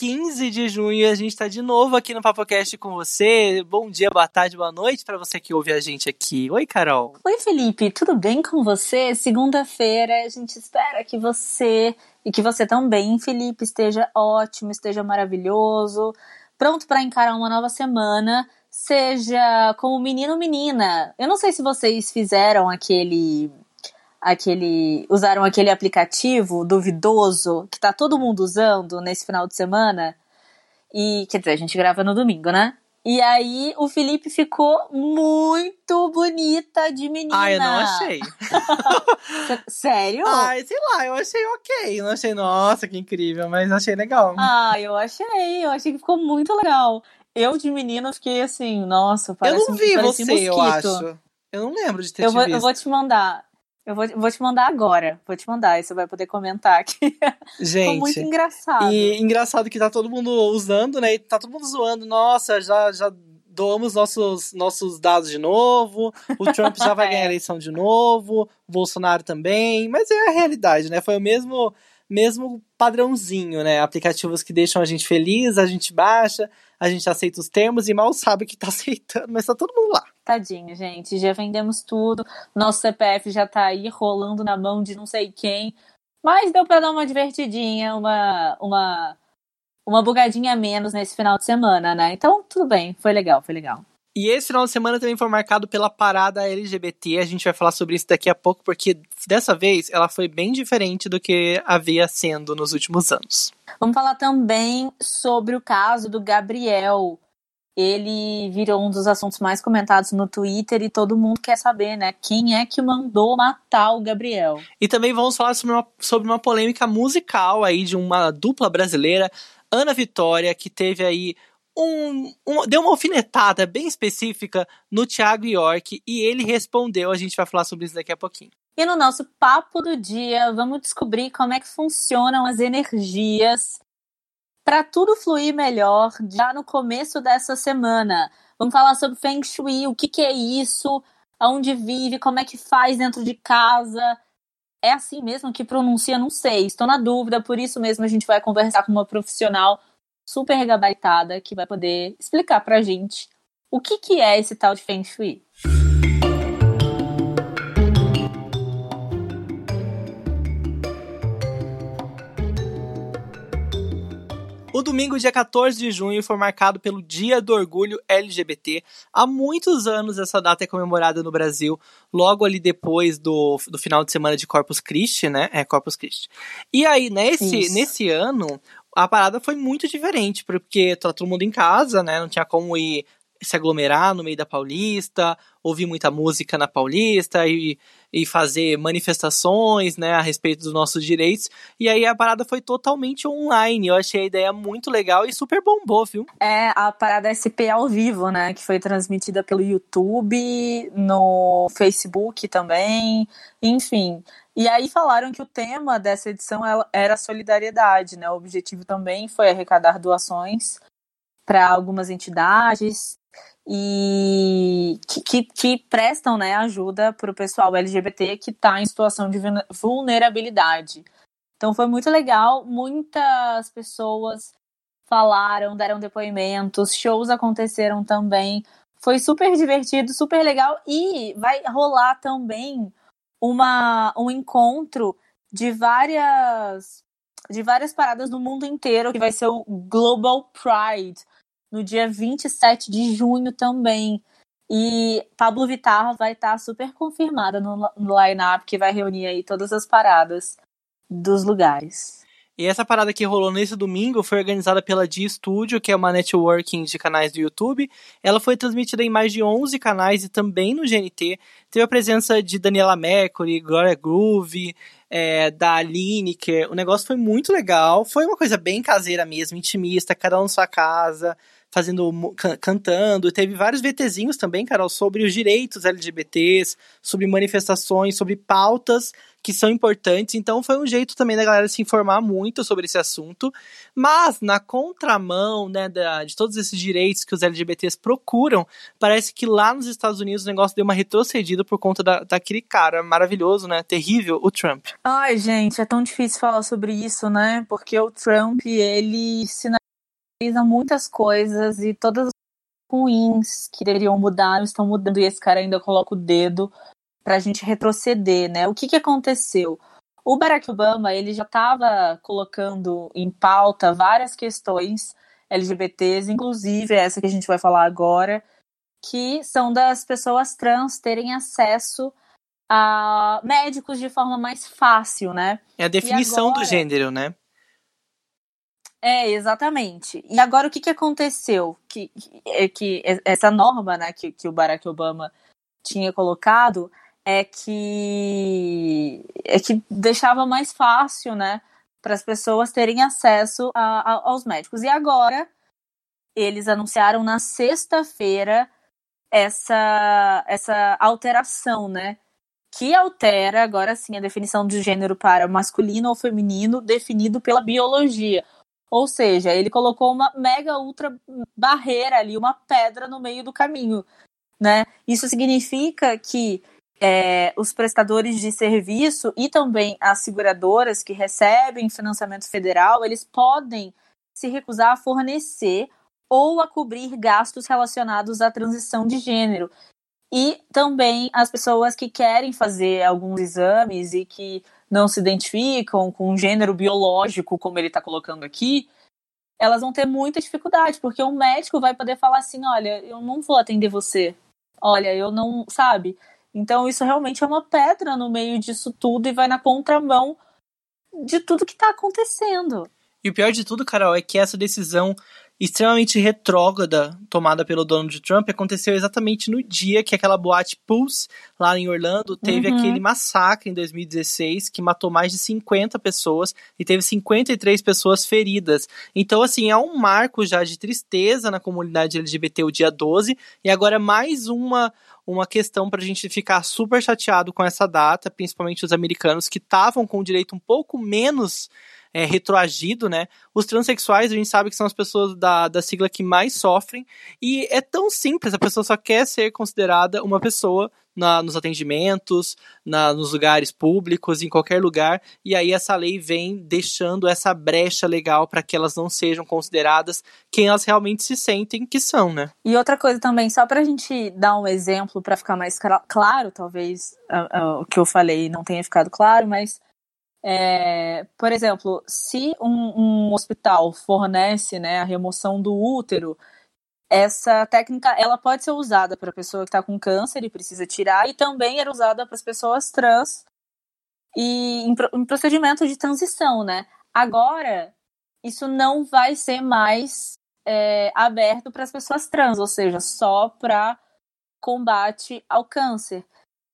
15 de junho a gente está de novo aqui no PapoCast com você. Bom dia, boa tarde, boa noite para você que ouve a gente aqui. Oi, Carol. Oi, Felipe, tudo bem com você? Segunda-feira, a gente espera que você e que você também, Felipe, esteja ótimo, esteja maravilhoso, pronto para encarar uma nova semana. Seja como menino ou menina. Eu não sei se vocês fizeram aquele aquele usaram aquele aplicativo duvidoso que tá todo mundo usando nesse final de semana. E quer dizer, a gente grava no domingo, né? E aí o Felipe ficou muito bonita de menina. Ah, eu não achei. Sério? Ai, sei lá, eu achei ok. Não achei, nossa, que incrível, mas achei legal. Ah, eu achei, eu achei que ficou muito legal. Eu de menina fiquei assim, nossa, parece Eu não vi você, mosquito. eu acho. Eu não lembro de ter Eu te vou, visto. eu vou te mandar. Eu vou, vou te mandar agora. Vou te mandar, aí você vai poder comentar aqui. Ficou Gente, muito engraçado. E engraçado que tá todo mundo usando, né? E tá todo mundo zoando. Nossa, já, já doamos nossos, nossos dados de novo. O Trump já vai ganhar a eleição de novo. O Bolsonaro também. Mas é a realidade, né? Foi o mesmo, mesmo padrãozinho, né? Aplicativos que deixam a gente feliz, a gente baixa, a gente aceita os termos e mal sabe que tá aceitando, mas tá todo mundo lá. Tadinho, gente. Já vendemos tudo. Nosso CPF já tá aí rolando na mão de não sei quem. Mas deu pra dar uma divertidinha, uma, uma, uma bugadinha a menos nesse final de semana, né? Então, tudo bem. Foi legal, foi legal. E esse final de semana também foi marcado pela parada LGBT. A gente vai falar sobre isso daqui a pouco, porque dessa vez ela foi bem diferente do que havia sendo nos últimos anos. Vamos falar também sobre o caso do Gabriel. Ele virou um dos assuntos mais comentados no Twitter e todo mundo quer saber, né? Quem é que mandou matar o Gabriel? E também vamos falar sobre uma, sobre uma polêmica musical aí de uma dupla brasileira, Ana Vitória, que teve aí um, um, deu uma alfinetada bem específica no Thiago York e ele respondeu. A gente vai falar sobre isso daqui a pouquinho. E no nosso papo do dia, vamos descobrir como é que funcionam as energias para tudo fluir melhor já no começo dessa semana. Vamos falar sobre Feng Shui, o que, que é isso, aonde vive, como é que faz dentro de casa. É assim mesmo que pronuncia? Não sei, estou na dúvida, por isso mesmo a gente vai conversar com uma profissional super gabaritada que vai poder explicar pra gente o que, que é esse tal de Feng Shui. O domingo, dia 14 de junho, foi marcado pelo Dia do Orgulho LGBT. Há muitos anos essa data é comemorada no Brasil, logo ali depois do, do final de semana de Corpus Christi, né? É, Corpus Christi. E aí, nesse, nesse ano, a parada foi muito diferente, porque tá todo mundo em casa, né? Não tinha como ir se aglomerar no meio da Paulista, ouvir muita música na Paulista e, e fazer manifestações, né, a respeito dos nossos direitos. E aí a parada foi totalmente online. Eu achei a ideia muito legal e super bombou, viu? É a parada SP ao vivo, né, que foi transmitida pelo YouTube, no Facebook também, enfim. E aí falaram que o tema dessa edição era solidariedade, né? O objetivo também foi arrecadar doações para algumas entidades e que, que, que, prestam né, ajuda para o pessoal LGBT que está em situação de vulnerabilidade. Então foi muito legal, muitas pessoas falaram, deram depoimentos, shows aconteceram também. Foi super divertido, super legal e vai rolar também uma, um encontro de várias de várias paradas do mundo inteiro, que vai ser o Global Pride, no dia 27 de junho também. E Pablo Vittar vai estar tá super confirmada no, no line-up, que vai reunir aí todas as paradas dos lugares. E essa parada que rolou nesse domingo foi organizada pela G Studio, que é uma networking de canais do YouTube. Ela foi transmitida em mais de 11 canais e também no GNT. Teve a presença de Daniela Mercury, Gloria Groove, é, da Lineker. O negócio foi muito legal. Foi uma coisa bem caseira mesmo, intimista, cada um na sua casa fazendo cantando, teve vários VTzinhos também, Carol, sobre os direitos LGBTs, sobre manifestações, sobre pautas que são importantes. Então foi um jeito também da galera se informar muito sobre esse assunto. Mas na contramão, né, da, de todos esses direitos que os LGBTs procuram, parece que lá nos Estados Unidos o negócio deu uma retrocedida por conta da, daquele cara maravilhoso, né, terrível, o Trump. Ai, gente, é tão difícil falar sobre isso, né? Porque o Trump, ele sinaliza muitas coisas e todas as ruins que deveriam mudar estão mudando e esse cara ainda coloca o dedo para a gente retroceder, né? O que, que aconteceu? O Barack Obama ele já estava colocando em pauta várias questões LGBTs, inclusive essa que a gente vai falar agora, que são das pessoas trans terem acesso a médicos de forma mais fácil, né? É a definição agora... do gênero, né? É, exatamente. E agora o que, que aconteceu? Que, que, que essa norma né, que, que o Barack Obama tinha colocado é que é que deixava mais fácil, né, para as pessoas terem acesso a, a, aos médicos. E agora eles anunciaram na sexta-feira essa essa alteração, né, que altera agora sim a definição de gênero para masculino ou feminino definido pela biologia. Ou seja, ele colocou uma mega ultra barreira ali, uma pedra no meio do caminho, né? Isso significa que é, os prestadores de serviço e também as seguradoras que recebem financiamento federal, eles podem se recusar a fornecer ou a cobrir gastos relacionados à transição de gênero. E também as pessoas que querem fazer alguns exames e que não se identificam com o gênero biológico, como ele está colocando aqui, elas vão ter muita dificuldade, porque o médico vai poder falar assim: olha, eu não vou atender você. Olha, eu não. Sabe? Então, isso realmente é uma pedra no meio disso tudo e vai na contramão de tudo que está acontecendo. E o pior de tudo, Carol, é que essa decisão extremamente retrógrada tomada pelo Donald Trump aconteceu exatamente no dia que aquela boate Pulse, lá em Orlando, teve uhum. aquele massacre em 2016 que matou mais de 50 pessoas e teve 53 pessoas feridas. Então, assim, é um marco já de tristeza na comunidade LGBT o dia 12 e agora mais uma uma questão para a gente ficar super chateado com essa data, principalmente os americanos que estavam com o direito um pouco menos é, retroagido, né? Os transexuais, a gente sabe que são as pessoas da, da sigla que mais sofrem, e é tão simples, a pessoa só quer ser considerada uma pessoa na, nos atendimentos, na, nos lugares públicos, em qualquer lugar, e aí essa lei vem deixando essa brecha legal para que elas não sejam consideradas quem elas realmente se sentem que são, né? E outra coisa também, só para a gente dar um exemplo para ficar mais claro, talvez uh, uh, o que eu falei não tenha ficado claro, mas é, por exemplo, se um, um, hospital fornece né, a remoção do útero, essa técnica ela pode ser usada para a pessoa que está com câncer e precisa tirar, e também era usada para as pessoas trans e em, em procedimento de transição, né? Agora, isso não vai ser mais é, aberto para as pessoas trans, ou seja, só para combate ao câncer.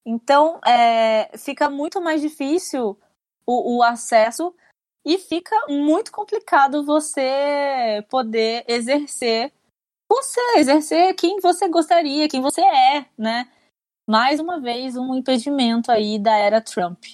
Então, é, fica muito mais difícil o, o acesso e fica muito complicado você poder exercer você, exercer quem você gostaria, quem você é, né? Mais uma vez, um impedimento aí da era Trump.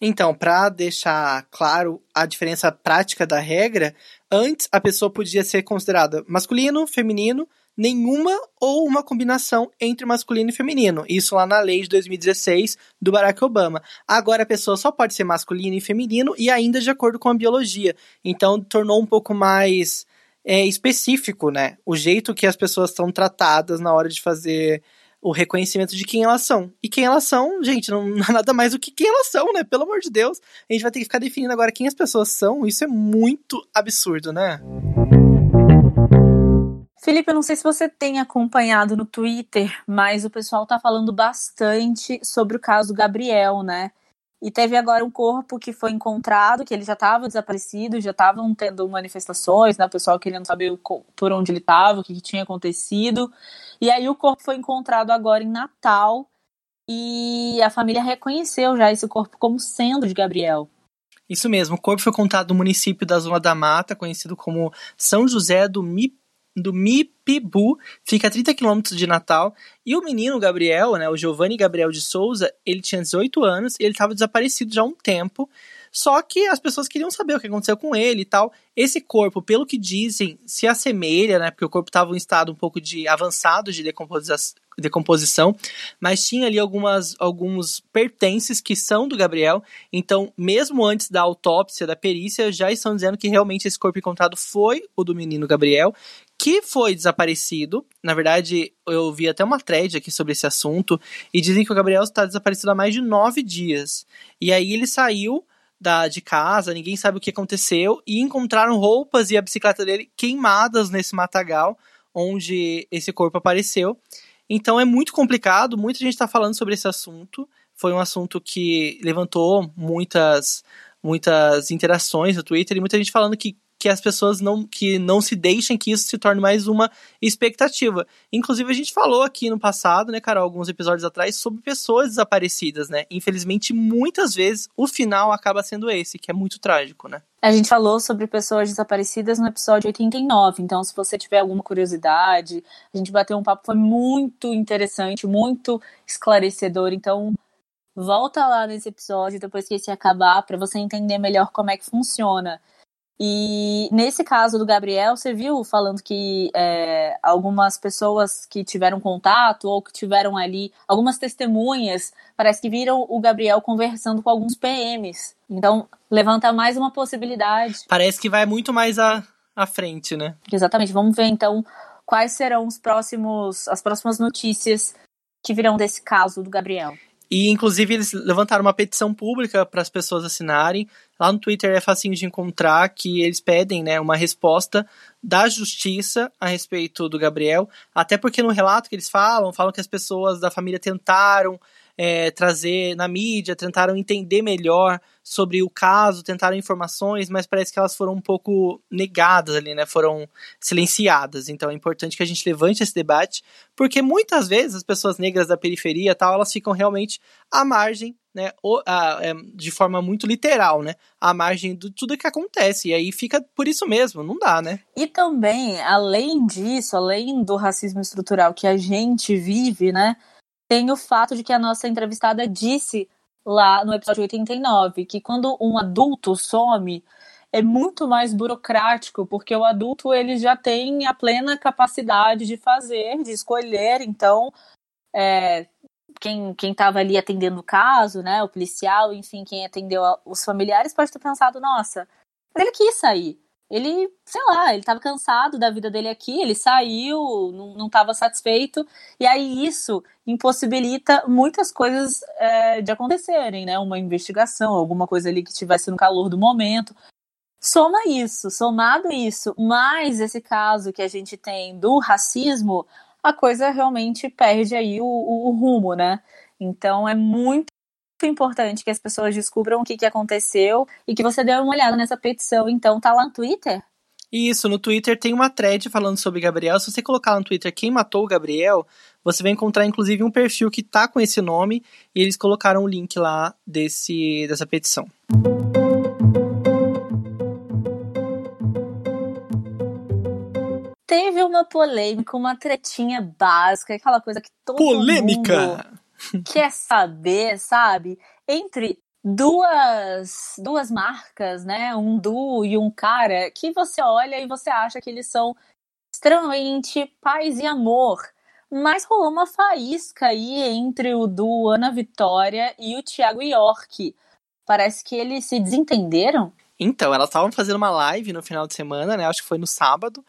Então, para deixar claro a diferença prática da regra, antes a pessoa podia ser considerada masculino, feminino, nenhuma ou uma combinação entre masculino e feminino. Isso lá na lei de 2016 do Barack Obama. Agora a pessoa só pode ser masculino e feminino e ainda de acordo com a biologia. Então tornou um pouco mais é, específico, né? O jeito que as pessoas são tratadas na hora de fazer o reconhecimento de quem elas são. E quem elas são, gente, não, é nada mais do que quem elas são, né? Pelo amor de Deus. A gente vai ter que ficar definindo agora quem as pessoas são. Isso é muito absurdo, né? Felipe, eu não sei se você tem acompanhado no Twitter, mas o pessoal tá falando bastante sobre o caso Gabriel, né? E teve agora um corpo que foi encontrado, que ele já estava desaparecido, já estavam tendo manifestações, né? O pessoal querendo saber por onde ele estava, o que, que tinha acontecido. E aí o corpo foi encontrado agora em Natal e a família reconheceu já esse corpo como sendo de Gabriel. Isso mesmo, o corpo foi encontrado no município da Zona da Mata, conhecido como São José do Mi do Mipibu, fica a 30 quilômetros de Natal. E o menino Gabriel, né, o Giovanni Gabriel de Souza, ele tinha 18 anos e ele estava desaparecido já há um tempo. Só que as pessoas queriam saber o que aconteceu com ele e tal. Esse corpo, pelo que dizem, se assemelha, né? Porque o corpo estava em estado um pouco de avançado de decomposição, decomposição, mas tinha ali algumas, alguns pertences que são do Gabriel. Então, mesmo antes da autópsia, da perícia, já estão dizendo que realmente esse corpo encontrado foi o do menino Gabriel, que foi desaparecido. Na verdade, eu vi até uma thread aqui sobre esse assunto, e dizem que o Gabriel está desaparecido há mais de nove dias. E aí ele saiu da, de casa, ninguém sabe o que aconteceu, e encontraram roupas e a bicicleta dele queimadas nesse matagal onde esse corpo apareceu. Então é muito complicado, muita gente está falando sobre esse assunto. Foi um assunto que levantou muitas, muitas interações no Twitter e muita gente falando que que as pessoas não, que não se deixem que isso se torne mais uma expectativa. Inclusive, a gente falou aqui no passado, né, Carol, alguns episódios atrás, sobre pessoas desaparecidas, né? Infelizmente, muitas vezes o final acaba sendo esse, que é muito trágico, né? A gente falou sobre pessoas desaparecidas no episódio 89, então se você tiver alguma curiosidade, a gente bateu um papo, foi muito interessante, muito esclarecedor, então volta lá nesse episódio depois que esse acabar para você entender melhor como é que funciona. E nesse caso do Gabriel, você viu falando que é, algumas pessoas que tiveram contato ou que tiveram ali, algumas testemunhas, parece que viram o Gabriel conversando com alguns PMs. Então, levanta mais uma possibilidade. Parece que vai muito mais à, à frente, né? Exatamente. Vamos ver então quais serão os próximos, as próximas notícias que virão desse caso do Gabriel. E, inclusive, eles levantaram uma petição pública para as pessoas assinarem. Lá no Twitter é facinho de encontrar que eles pedem né, uma resposta da justiça a respeito do Gabriel. Até porque no relato que eles falam, falam que as pessoas da família tentaram é, trazer na mídia, tentaram entender melhor sobre o caso, tentaram informações, mas parece que elas foram um pouco negadas ali, né? Foram silenciadas. Então é importante que a gente levante esse debate, porque muitas vezes as pessoas negras da periferia tal, elas ficam realmente à margem né, é, de forma muito literal, né, à margem de tudo que acontece, e aí fica por isso mesmo, não dá, né. E também, além disso, além do racismo estrutural que a gente vive, né, tem o fato de que a nossa entrevistada disse lá no episódio 89 que quando um adulto some é muito mais burocrático, porque o adulto ele já tem a plena capacidade de fazer, de escolher, então é, quem estava ali atendendo o caso, né, o policial, enfim, quem atendeu os familiares pode ter pensado, nossa, mas ele quis sair ele, sei lá, ele estava cansado da vida dele aqui, ele saiu, não estava satisfeito, e aí isso impossibilita muitas coisas é, de acontecerem, né? Uma investigação, alguma coisa ali que estivesse no calor do momento. Soma isso, somado isso, mais esse caso que a gente tem do racismo, a coisa realmente perde aí o, o, o rumo, né? Então é muito importante que as pessoas descubram o que, que aconteceu e que você dê uma olhada nessa petição. Então, tá lá no Twitter? Isso, no Twitter tem uma thread falando sobre Gabriel. Se você colocar no Twitter quem matou o Gabriel, você vai encontrar inclusive um perfil que tá com esse nome e eles colocaram o link lá desse, dessa petição. Teve uma polêmica, uma tretinha básica, aquela coisa que todo Polêmica! mundo quer saber, sabe? Entre duas duas marcas, né? Um duo e um cara que você olha e você acha que eles são extremamente paz e amor. Mas rolou uma faísca aí entre o duo Ana Vitória e o Thiago York. Parece que eles se desentenderam. Então, elas estavam fazendo uma live no final de semana, né? Acho que foi no sábado.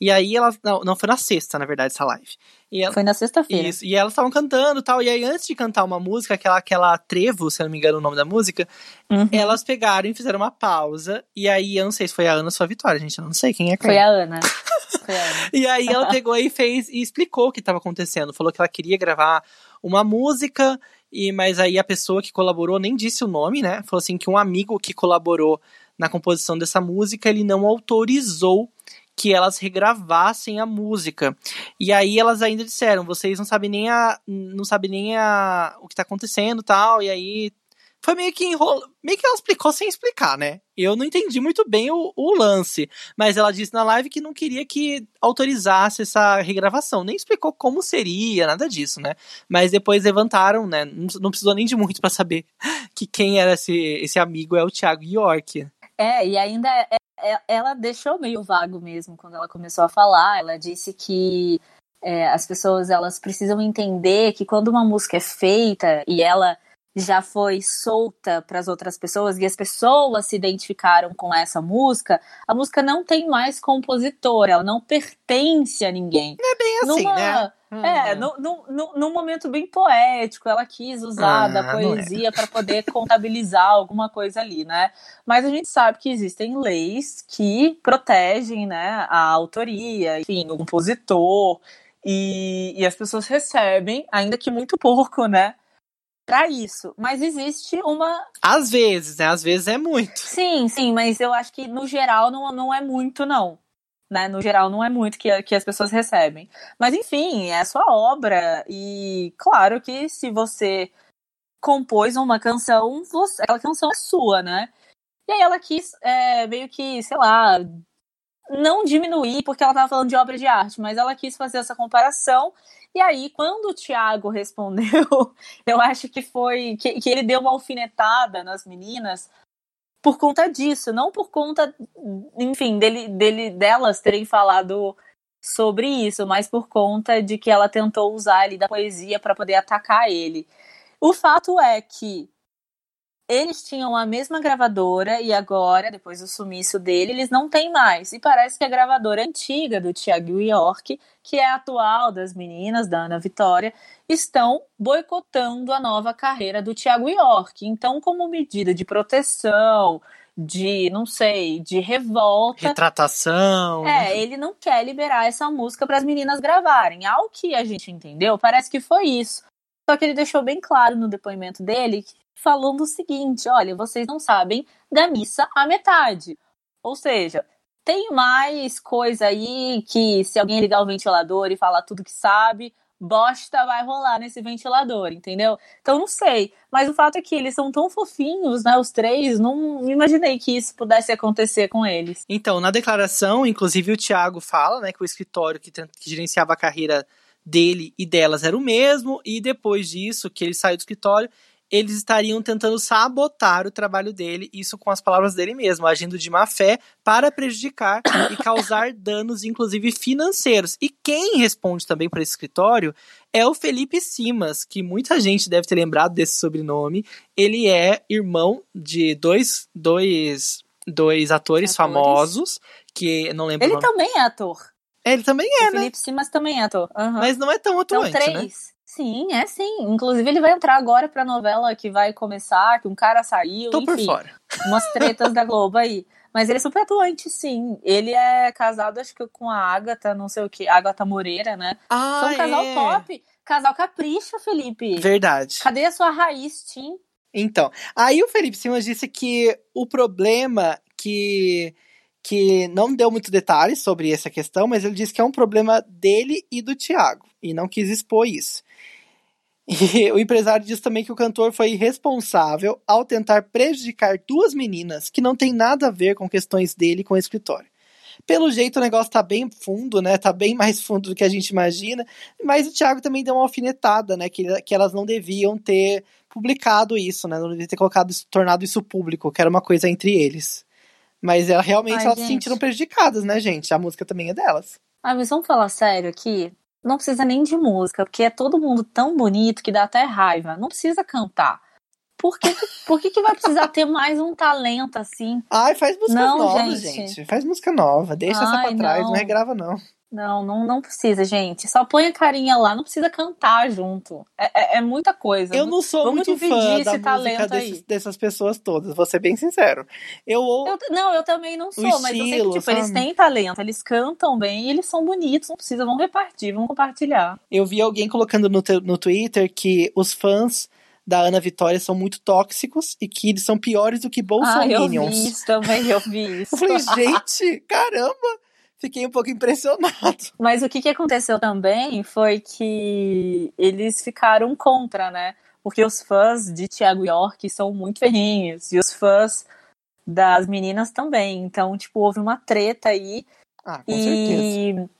E aí ela. Não, não foi na sexta, na verdade, essa live. Ela, foi na sexta-feira. Isso. E elas estavam cantando tal. E aí, antes de cantar uma música, aquela, aquela trevo, se eu não me engano o nome da música, uhum. elas pegaram e fizeram uma pausa. E aí, eu não sei se foi a Ana ou a Vitória, gente. Eu não sei quem é quem. Foi a Ana. foi a Ana. e aí ela pegou e fez e explicou o que estava acontecendo. Falou que ela queria gravar uma música. E, mas aí a pessoa que colaborou nem disse o nome, né? Falou assim que um amigo que colaborou na composição dessa música, ele não autorizou que elas regravassem a música. E aí elas ainda disseram, vocês não sabem nem a não sabem nem a o que está acontecendo, tal, e aí foi meio que enrola, meio que ela explicou sem explicar, né? Eu não entendi muito bem o, o, lance, mas ela disse na live que não queria que autorizasse essa regravação, nem explicou como seria, nada disso, né? Mas depois levantaram, né? Não, não precisou nem de muito para saber que quem era esse, esse amigo é o Thiago York. É, e ainda é, é, ela deixou meio vago mesmo quando ela começou a falar. Ela disse que é, as pessoas elas precisam entender que quando uma música é feita e ela já foi solta para as outras pessoas e as pessoas se identificaram com essa música, a música não tem mais compositor, ela não pertence a ninguém. É bem assim, Numa, né? É, hum. no, no, num momento bem poético, ela quis usar ah, da é. poesia é. para poder contabilizar alguma coisa ali, né? Mas a gente sabe que existem leis que protegem, né, a autoria, enfim, o compositor, e, e as pessoas recebem, ainda que muito pouco, né? para isso. Mas existe uma. Às vezes, né? Às vezes é muito. Sim, sim, mas eu acho que no geral não, não é muito, não. Né? No geral, não é muito que, que as pessoas recebem. Mas enfim, é a sua obra. E claro que se você compôs uma canção, você, aquela canção é sua, né? E aí ela quis é, meio que, sei lá, não diminuir porque ela estava falando de obra de arte, mas ela quis fazer essa comparação e aí, quando o Thiago respondeu, eu acho que foi que, que ele deu uma alfinetada nas meninas por conta disso, não por conta, enfim, dele, dele delas terem falado sobre isso, mas por conta de que ela tentou usar ali da poesia para poder atacar ele. O fato é que eles tinham a mesma gravadora e agora, depois do sumiço dele, eles não têm mais. E parece que a gravadora antiga do Thiago York, que é a atual das meninas, da Ana Vitória, estão boicotando a nova carreira do Thiago York. Então, como medida de proteção, de, não sei, de revolta. Retratação. É, ele não quer liberar essa música para as meninas gravarem. Ao que a gente entendeu, parece que foi isso. Só que ele deixou bem claro no depoimento dele falando o seguinte: olha, vocês não sabem da missa à metade. Ou seja, tem mais coisa aí que se alguém ligar o ventilador e falar tudo que sabe, bosta vai rolar nesse ventilador, entendeu? Então não sei, mas o fato é que eles são tão fofinhos, né, os três, não imaginei que isso pudesse acontecer com eles. Então, na declaração, inclusive o Thiago fala, né, que o escritório que, que gerenciava a carreira dele e delas era o mesmo, e depois disso, que ele saiu do escritório, eles estariam tentando sabotar o trabalho dele, isso com as palavras dele mesmo, agindo de má fé para prejudicar e causar danos, inclusive financeiros. E quem responde também para esse escritório é o Felipe Simas, que muita gente deve ter lembrado desse sobrenome. Ele é irmão de dois, dois, dois atores, atores. famosos, que não lembro. Ele também é ator. Ele também é, o né? Felipe Simas também é ator. Uhum. Mas não é tão atuante, São três. Né? Sim, é sim. Inclusive, ele vai entrar agora pra novela que vai começar, que um cara saiu. Tô enfim, por fora. Umas tretas da Globo aí. Mas ele é super atuante, sim. Ele é casado, acho que com a Agatha, não sei o que, Agatha Moreira, né? Ah, São um casal é. top. Casal capricha, Felipe. Verdade. Cadê a sua raiz, Tim? Então, aí o Felipe Simas disse que o problema que que não deu muitos detalhes sobre essa questão, mas ele disse que é um problema dele e do Thiago, e não quis expor isso. E o empresário diz também que o cantor foi irresponsável ao tentar prejudicar duas meninas que não tem nada a ver com questões dele com o escritório. Pelo jeito o negócio tá bem fundo, né? Tá bem mais fundo do que a gente imagina. Mas o Thiago também deu uma alfinetada, né? Que, que elas não deviam ter publicado isso, né? Não deviam ter colocado isso, tornado isso público, que era uma coisa entre eles. Mas ela, realmente Ai, elas gente. se sentiram prejudicadas, né, gente? A música também é delas. Ah, mas vamos falar sério aqui não precisa nem de música, porque é todo mundo tão bonito que dá até raiva. Não precisa cantar. Por que, por que, que vai precisar ter mais um talento assim? Ai, faz música não, nova, gente. gente. Faz música nova. Deixa Ai, essa pra trás, não, não regrava, não. Não, não, não precisa, gente. Só põe a carinha lá, não precisa cantar junto. É, é, é muita coisa. Eu não sou Vamos muito fã da música desses, dessas pessoas todas, vou ser bem sincero. Eu, eu Não, eu também não sou, mas estilo, eu sei que tipo, eles têm talento, eles cantam bem e eles são bonitos, não precisa, vamos repartir, vamos compartilhar. Eu vi alguém colocando no, no Twitter que os fãs da Ana Vitória são muito tóxicos e que eles são piores do que bolsominions. Ah, eu vi isso também, eu vi isso. eu falei, gente, caramba! Fiquei um pouco impressionado. Mas o que, que aconteceu também foi que eles ficaram contra, né? porque os fãs de Thiago York são muito ferrinhos, e os fãs das meninas também. Então, tipo, houve uma treta aí. Ah, com e... certeza.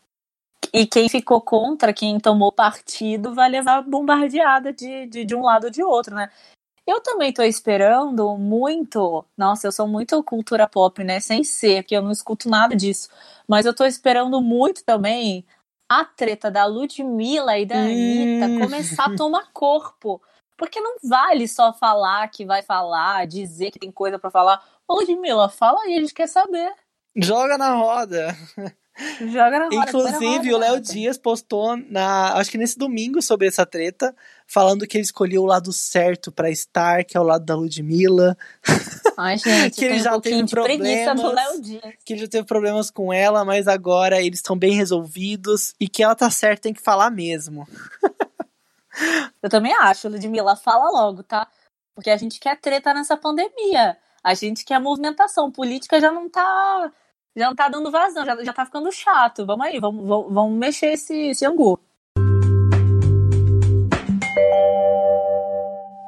E quem ficou contra, quem tomou partido, vai levar bombardeada de, de, de um lado ou de outro, né? Eu também tô esperando muito. Nossa, eu sou muito cultura pop, né? Sem ser, que eu não escuto nada disso. Mas eu tô esperando muito também a treta da Ludmilla e da hum. Anitta começar a tomar corpo. Porque não vale só falar que vai falar, dizer que tem coisa para falar. Ô, Ludmilla, fala aí, a gente quer saber. Joga na roda. Joga na roda. Inclusive, o Léo Dias postou na, acho que nesse domingo sobre essa treta, falando que ele escolheu o lado certo para estar, que é o lado da Ludmilla. Ai, gente, que ele já um teve problemas, do Léo Dias. Que ele já teve problemas com ela, mas agora eles estão bem resolvidos e que ela tá certa, tem que falar mesmo. Eu também acho, Ludmilla, fala logo, tá? Porque a gente quer treta nessa pandemia. A gente quer movimentação. Política já não tá já não tá dando vazão, já, já tá ficando chato. Vamos aí, vamos, vamos, vamos mexer esse, esse angu.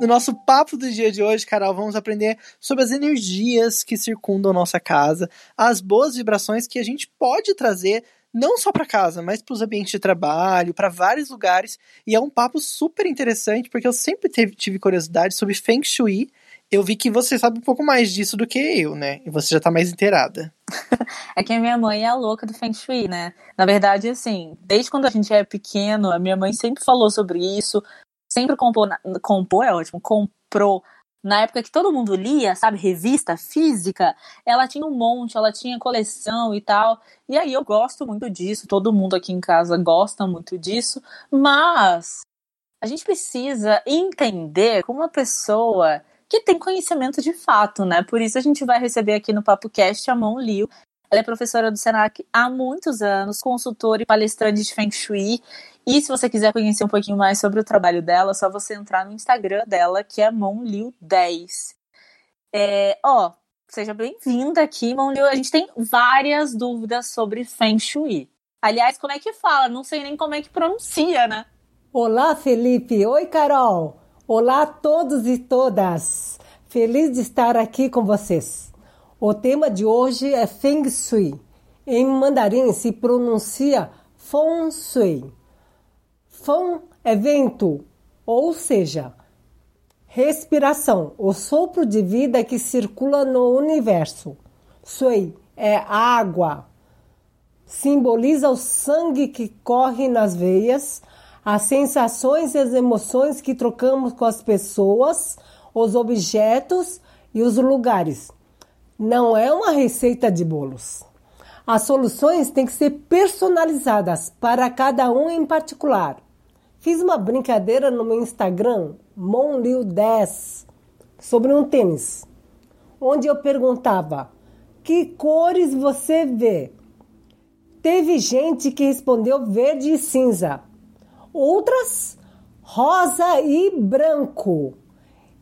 No nosso papo do dia de hoje, Carol, vamos aprender sobre as energias que circundam nossa casa, as boas vibrações que a gente pode trazer não só para casa, mas para os ambientes de trabalho, para vários lugares. E é um papo super interessante, porque eu sempre teve, tive curiosidade sobre Feng Shui eu vi que você sabe um pouco mais disso do que eu, né? E você já tá mais inteirada. é que a minha mãe é a louca do Feng Shui, né? Na verdade, assim, desde quando a gente é pequeno, a minha mãe sempre falou sobre isso, sempre comprou, comprou é ótimo, comprou. Na época que todo mundo lia, sabe, revista física, ela tinha um monte, ela tinha coleção e tal. E aí eu gosto muito disso, todo mundo aqui em casa gosta muito disso, mas a gente precisa entender como uma pessoa que tem conhecimento de fato, né? Por isso a gente vai receber aqui no Papo Cast a Mon Liu. Ela é professora do Senac há muitos anos, consultora e palestrante de Feng Shui. E se você quiser conhecer um pouquinho mais sobre o trabalho dela, é só você entrar no Instagram dela, que é monliu10. É, ó, seja bem-vinda aqui, Monliu. A gente tem várias dúvidas sobre Feng Shui. Aliás, como é que fala? Não sei nem como é que pronuncia, né? Olá, Felipe. Oi, Carol. Olá a todos e todas! Feliz de estar aqui com vocês. O tema de hoje é Feng Shui. Em mandarim se pronuncia Feng Shui. Feng é vento, ou seja, respiração, o sopro de vida que circula no universo. Sui é água, simboliza o sangue que corre nas veias as sensações e as emoções que trocamos com as pessoas, os objetos e os lugares. Não é uma receita de bolos. As soluções têm que ser personalizadas para cada um em particular. Fiz uma brincadeira no meu Instagram, Monliu10, sobre um tênis, onde eu perguntava: que cores você vê? Teve gente que respondeu verde e cinza outras rosa e branco.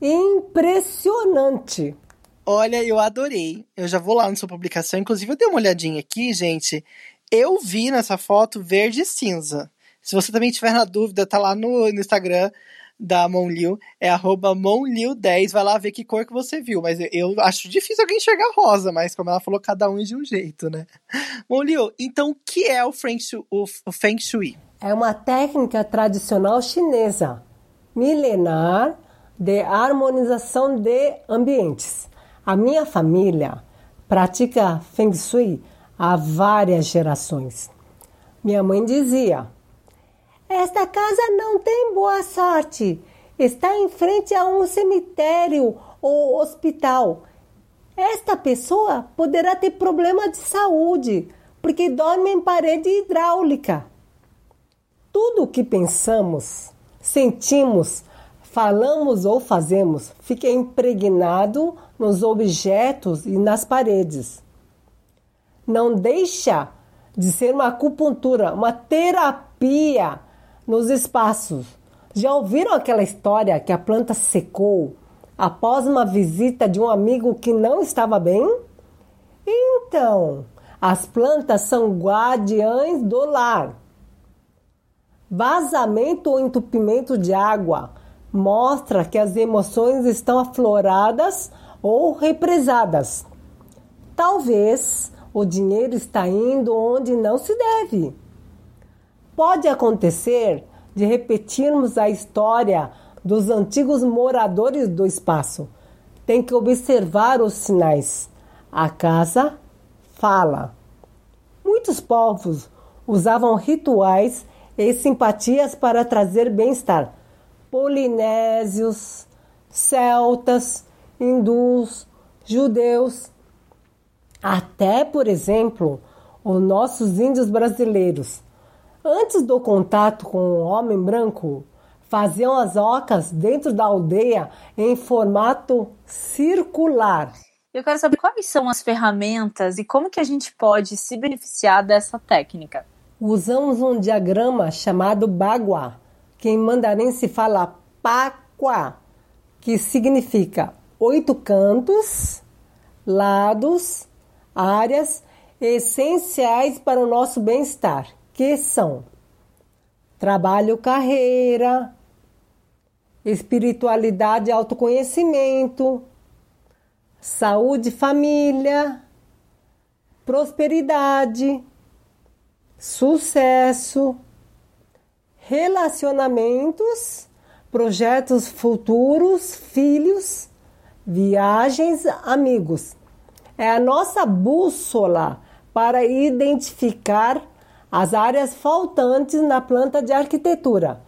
Impressionante! Olha, eu adorei. Eu já vou lá na sua publicação. Inclusive, eu dei uma olhadinha aqui, gente. Eu vi nessa foto verde e cinza. Se você também tiver na dúvida, tá lá no, no Instagram da Monliu, é arroba Monliu10, vai lá ver que cor que você viu, mas eu, eu, acho difícil alguém enxergar rosa, mas como ela falou, cada um é de um jeito, né? Monliu, então o que é o? O, o Feng Shui? É uma técnica tradicional chinesa, milenar, de harmonização de ambientes. A minha família pratica Feng Shui há várias gerações. Minha mãe dizia: esta casa não tem boa sorte. Está em frente a um cemitério ou hospital. Esta pessoa poderá ter problema de saúde porque dorme em parede hidráulica. Tudo o que pensamos, sentimos, falamos ou fazemos fica impregnado nos objetos e nas paredes. Não deixa de ser uma acupuntura, uma terapia nos espaços. Já ouviram aquela história que a planta secou após uma visita de um amigo que não estava bem? Então, as plantas são guardiães do lar. Vazamento ou entupimento de água, mostra que as emoções estão afloradas ou represadas. Talvez o dinheiro está indo onde não se deve. Pode acontecer de repetirmos a história dos antigos moradores do espaço. Tem que observar os sinais. A casa fala. Muitos povos usavam rituais e simpatias para trazer bem-estar. Polinésios, celtas, hindus, judeus, até, por exemplo, os nossos índios brasileiros. Antes do contato com o homem branco, faziam as ocas dentro da aldeia em formato circular. Eu quero saber quais são as ferramentas e como que a gente pode se beneficiar dessa técnica. Usamos um diagrama chamado Bagua, que em mandarim se fala Paquá, que significa oito cantos, lados, áreas essenciais para o nosso bem-estar, que são trabalho, carreira, espiritualidade autoconhecimento, saúde, família, prosperidade, sucesso, relacionamentos, projetos futuros, filhos, viagens, amigos. É a nossa bússola para identificar as áreas faltantes na planta de arquitetura.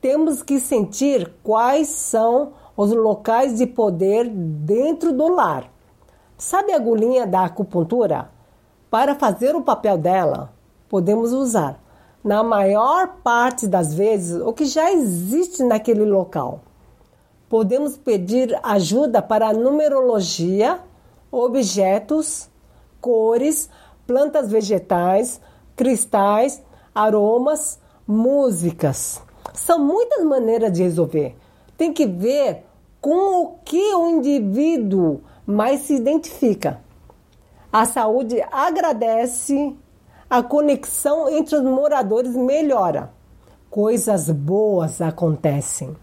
Temos que sentir quais são os locais de poder dentro do lar. Sabe a agulhinha da acupuntura? Para fazer o papel dela, podemos usar, na maior parte das vezes, o que já existe naquele local. Podemos pedir ajuda para numerologia, objetos, cores, plantas vegetais, cristais, aromas, músicas. São muitas maneiras de resolver. Tem que ver com o que o indivíduo mais se identifica. A saúde agradece, a conexão entre os moradores melhora. Coisas boas acontecem.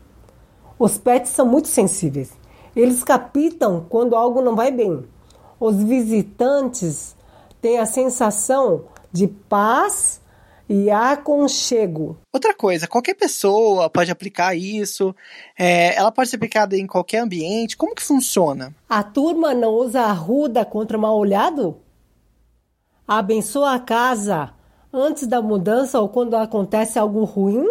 Os pets são muito sensíveis. Eles captam quando algo não vai bem. Os visitantes têm a sensação de paz e aconchego. Outra coisa, qualquer pessoa pode aplicar isso, é, ela pode ser aplicada em qualquer ambiente, como que funciona? A turma não usa arruda contra mal olhado? Abençoa a casa antes da mudança ou quando acontece algo ruim?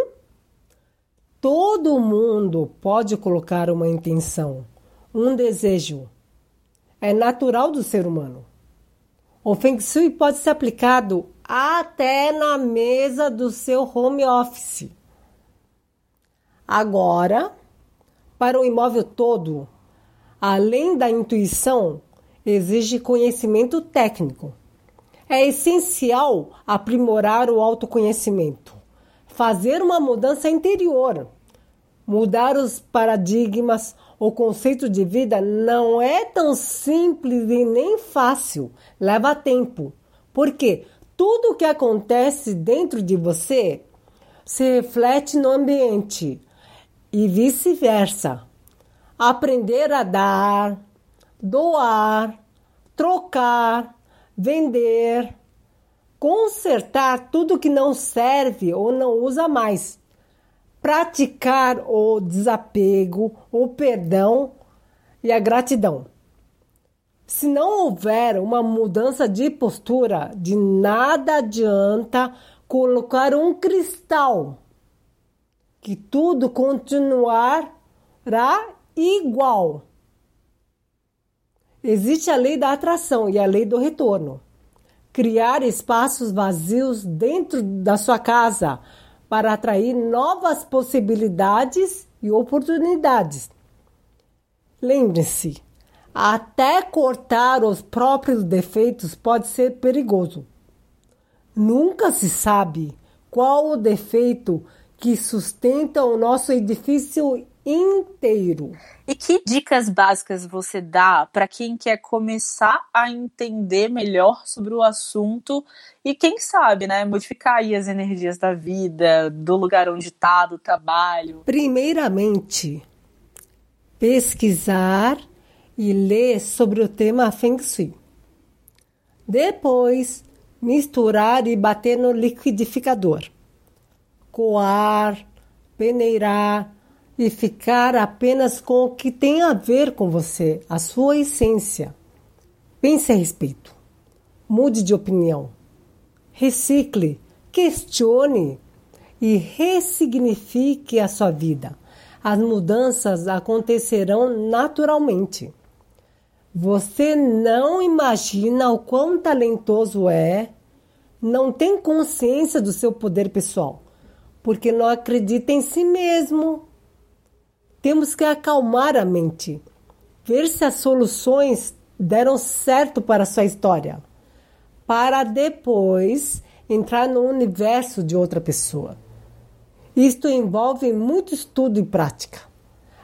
Todo mundo pode colocar uma intenção, um desejo. É natural do ser humano. O Feng Shui pode ser aplicado até na mesa do seu home office. Agora, para o imóvel todo, além da intuição, exige conhecimento técnico. É essencial aprimorar o autoconhecimento, fazer uma mudança interior, mudar os paradigmas, o conceito de vida não é tão simples e nem fácil, leva tempo. Porque tudo o que acontece dentro de você se reflete no ambiente e vice-versa. Aprender a dar, doar, trocar, vender, consertar tudo que não serve ou não usa mais, praticar o desapego, o perdão e a gratidão. Se não houver uma mudança de postura, de nada adianta colocar um cristal, que tudo continuará igual. Existe a lei da atração e a lei do retorno. Criar espaços vazios dentro da sua casa para atrair novas possibilidades e oportunidades. Lembre-se, até cortar os próprios defeitos pode ser perigoso. Nunca se sabe qual o defeito que sustenta o nosso edifício inteiro. E que dicas básicas você dá para quem quer começar a entender melhor sobre o assunto e quem sabe, né, modificar aí as energias da vida, do lugar onde está, do trabalho? Primeiramente, pesquisar e ler sobre o tema Feng Shui. Depois, misturar e bater no liquidificador. Coar, peneirar e ficar apenas com o que tem a ver com você, a sua essência. Pense a respeito. Mude de opinião. Recicle, questione e ressignifique a sua vida. As mudanças acontecerão naturalmente. Você não imagina o quão talentoso é, não tem consciência do seu poder pessoal, porque não acredita em si mesmo. Temos que acalmar a mente, ver se as soluções deram certo para a sua história, para depois entrar no universo de outra pessoa. Isto envolve muito estudo e prática.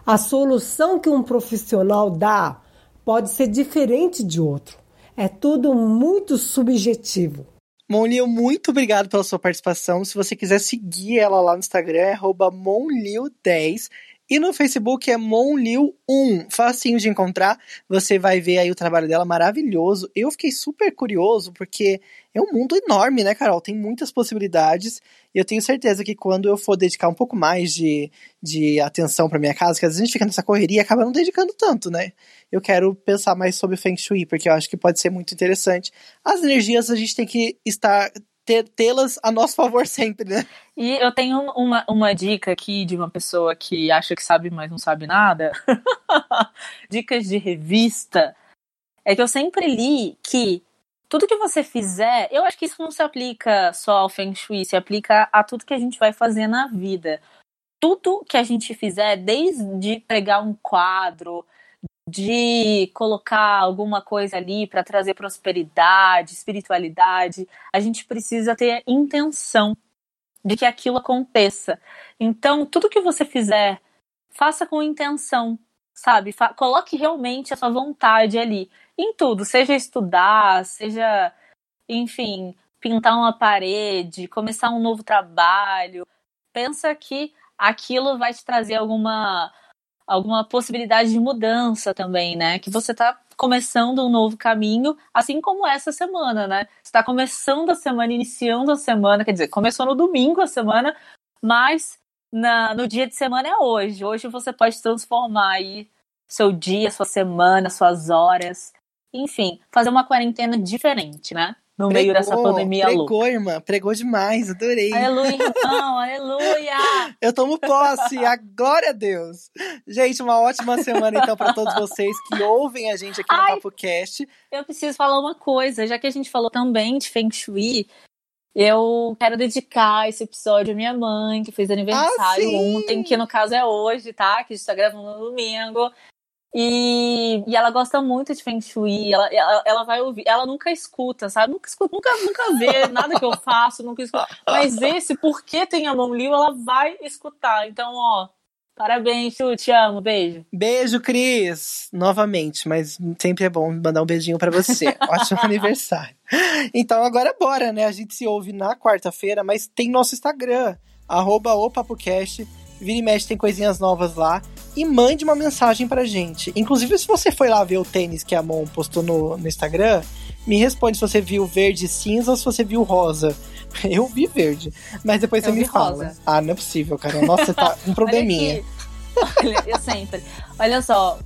A solução que um profissional dá pode ser diferente de outro. É tudo muito subjetivo. Monlil, muito obrigado pela sua participação. Se você quiser seguir ela lá no Instagram, é monlil10. E no Facebook é Monlil1, facinho de encontrar. Você vai ver aí o trabalho dela maravilhoso. Eu fiquei super curioso porque é um mundo enorme, né, Carol? Tem muitas possibilidades. E eu tenho certeza que quando eu for dedicar um pouco mais de, de atenção para minha casa, que às vezes a gente fica nessa correria e acaba não dedicando tanto, né? Eu quero pensar mais sobre Feng Shui, porque eu acho que pode ser muito interessante. As energias a gente tem que estar tê-las a nosso favor sempre, né? E eu tenho uma, uma dica aqui de uma pessoa que acha que sabe, mas não sabe nada. Dicas de revista. É que eu sempre li que tudo que você fizer, eu acho que isso não se aplica só ao Feng Shui, se aplica a tudo que a gente vai fazer na vida. Tudo que a gente fizer, desde pregar um quadro, de colocar alguma coisa ali para trazer prosperidade, espiritualidade, a gente precisa ter intenção de que aquilo aconteça. Então, tudo que você fizer, faça com intenção, sabe? Fa coloque realmente a sua vontade ali em tudo, seja estudar, seja, enfim, pintar uma parede, começar um novo trabalho. Pensa que aquilo vai te trazer alguma alguma possibilidade de mudança também, né? Que você está começando um novo caminho, assim como essa semana, né? Está começando a semana, iniciando a semana, quer dizer, começou no domingo a semana, mas na, no dia de semana é hoje. Hoje você pode transformar aí seu dia, sua semana, suas horas, enfim, fazer uma quarentena diferente, né? No pregou, meio dessa pandemia pregou, louca. Pregou, irmã. Pregou demais. Adorei. Aleluia, irmão. aleluia. Eu tomo posse. A glória a Deus. Gente, uma ótima semana, então, para todos vocês que ouvem a gente aqui no Ai, Papo Cast. Eu preciso falar uma coisa. Já que a gente falou também de Feng Shui, eu quero dedicar esse episódio à minha mãe, que fez aniversário ah, ontem, que no caso é hoje, tá? Que a gente tá gravando no domingo. E, e ela gosta muito de Feng Shui, ela, ela, ela vai ouvir, ela nunca escuta, sabe? Nunca escuta, nunca, nunca vê nada que eu faço, nunca escuta. Mas esse, porque tem a mão livre, ela vai escutar. Então, ó, parabéns, Chu, te amo, beijo. Beijo, Cris, novamente, mas sempre é bom mandar um beijinho para você. Ótimo aniversário. Então, agora bora, né? A gente se ouve na quarta-feira, mas tem nosso Instagram, arroba opapocast, vira e mexe, tem coisinhas novas lá e mande uma mensagem pra gente. Inclusive, se você foi lá ver o tênis que a Mon postou no, no Instagram, me responde se você viu verde cinza ou se você viu rosa. Eu vi verde, mas depois eu você me fala. Rosa. Ah, não é possível, cara. Nossa, você tá um probleminha. Olha, eu sempre. Olha só,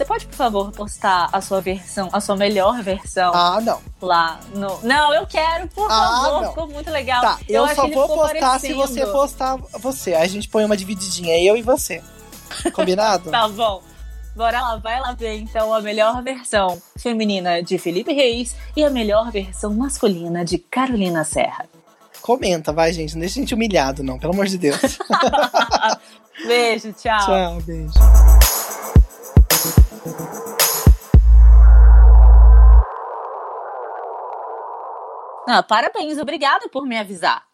você pode, por favor, postar a sua versão, a sua melhor versão? Ah, não. Lá no. Não, eu quero, por ah, favor. Não. Ficou muito legal. Tá, eu, eu só vou postar parecendo. se você postar você. Aí a gente põe uma divididinha, eu e você. Combinado? tá bom. Bora lá, vai lá ver então a melhor versão feminina de Felipe Reis e a melhor versão masculina de Carolina Serra. Comenta, vai, gente. Não deixa a gente humilhado, não, pelo amor de Deus. beijo, tchau. Tchau, beijo. Ah, parabéns, obrigada por me avisar.